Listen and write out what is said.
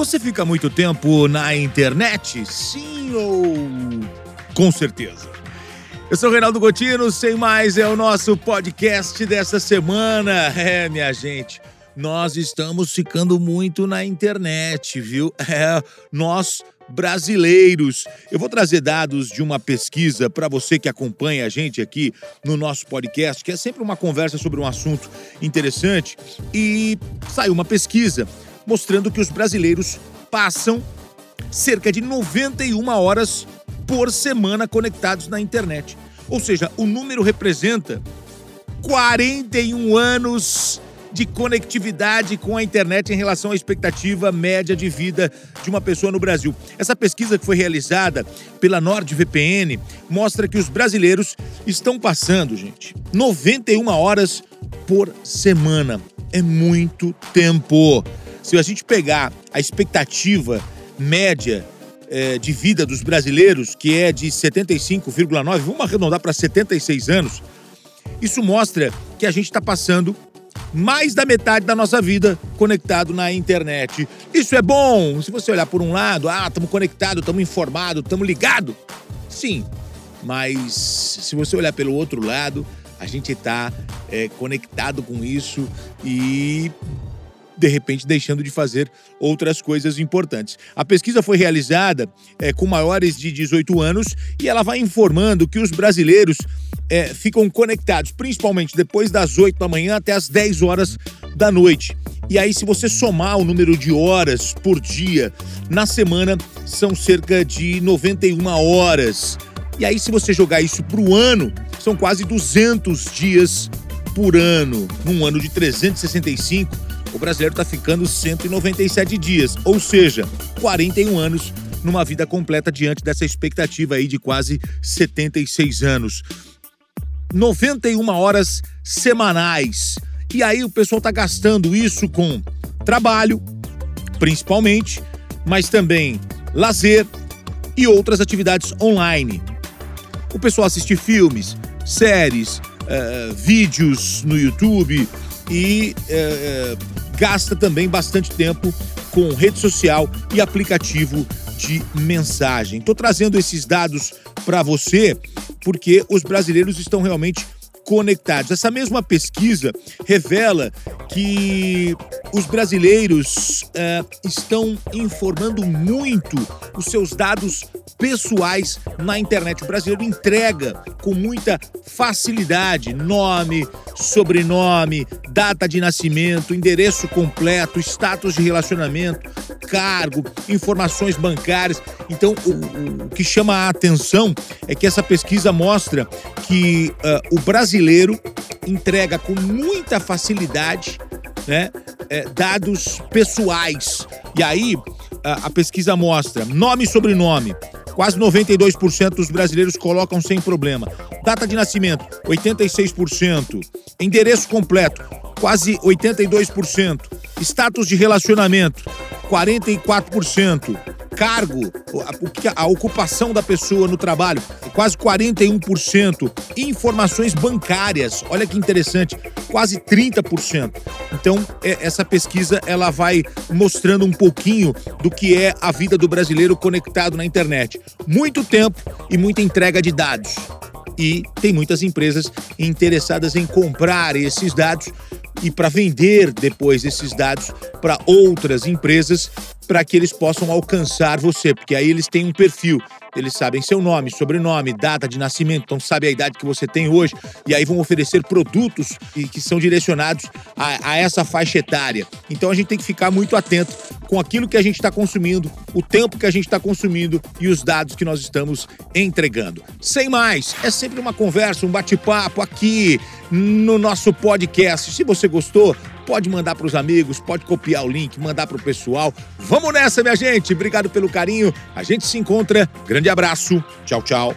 Você fica muito tempo na internet? Sim ou com certeza? Eu sou o Reinaldo Gotino, sem mais, é o nosso podcast dessa semana. É, minha gente, nós estamos ficando muito na internet, viu? É, nós brasileiros. Eu vou trazer dados de uma pesquisa para você que acompanha a gente aqui no nosso podcast, que é sempre uma conversa sobre um assunto interessante. E saiu uma pesquisa mostrando que os brasileiros passam cerca de 91 horas por semana conectados na internet. Ou seja, o número representa 41 anos de conectividade com a internet em relação à expectativa média de vida de uma pessoa no Brasil. Essa pesquisa que foi realizada pela NordVPN mostra que os brasileiros estão passando, gente, 91 horas por semana. É muito tempo. Se a gente pegar a expectativa média é, de vida dos brasileiros, que é de 75,9, vamos arredondar para 76 anos, isso mostra que a gente está passando mais da metade da nossa vida conectado na internet. Isso é bom. Se você olhar por um lado, ah, estamos conectados, estamos informados, estamos ligados. Sim, mas se você olhar pelo outro lado, a gente está é, conectado com isso e de repente deixando de fazer outras coisas importantes. A pesquisa foi realizada é, com maiores de 18 anos e ela vai informando que os brasileiros é, ficam conectados, principalmente depois das 8 da manhã até as 10 horas da noite. E aí, se você somar o número de horas por dia na semana, são cerca de 91 horas. E aí, se você jogar isso para o ano, são quase 200 dias por ano. Num ano de 365, o brasileiro está ficando 197 dias, ou seja, 41 anos numa vida completa diante dessa expectativa aí de quase 76 anos. 91 horas semanais. E aí o pessoal está gastando isso com trabalho, principalmente, mas também lazer e outras atividades online. O pessoal assiste filmes, séries, uh, vídeos no YouTube e uh, gasta também bastante tempo com rede social e aplicativo de mensagem. Estou trazendo esses dados para você porque os brasileiros estão realmente conectados. Essa mesma pesquisa revela que os brasileiros uh, estão informando muito os seus dados pessoais na internet. O brasileiro entrega com muita facilidade nome, sobrenome, data de nascimento, endereço completo, status de relacionamento, cargo, informações bancárias. Então, o, o que chama a atenção é que essa pesquisa mostra que uh, o brasileiro entrega com muita facilidade né, é, dados pessoais. E aí, a, a pesquisa mostra nome e sobrenome. Quase 92% dos brasileiros colocam sem problema. Data de nascimento, 86%. Endereço completo, quase 82%. Status de relacionamento, 44%. Cargo, a, a ocupação da pessoa no trabalho, quase 41%. Informações bancárias, olha que interessante, quase 30%. Então, é, essa pesquisa ela vai mostrando um pouquinho do que é a vida do brasileiro conectado na internet. Muito tempo e muita entrega de dados. E tem muitas empresas interessadas em comprar esses dados e para vender depois esses dados para outras empresas para que eles possam alcançar você, porque aí eles têm um perfil. Eles sabem seu nome, sobrenome, data de nascimento, então sabem a idade que você tem hoje, e aí vão oferecer produtos que são direcionados a, a essa faixa etária. Então a gente tem que ficar muito atento com aquilo que a gente está consumindo, o tempo que a gente está consumindo e os dados que nós estamos entregando. Sem mais, é sempre uma conversa, um bate-papo aqui no nosso podcast. Se você gostou, pode mandar para os amigos, pode copiar o link, mandar para o pessoal. Vamos nessa, minha gente. Obrigado pelo carinho. A gente se encontra. Grande abraço. Tchau, tchau.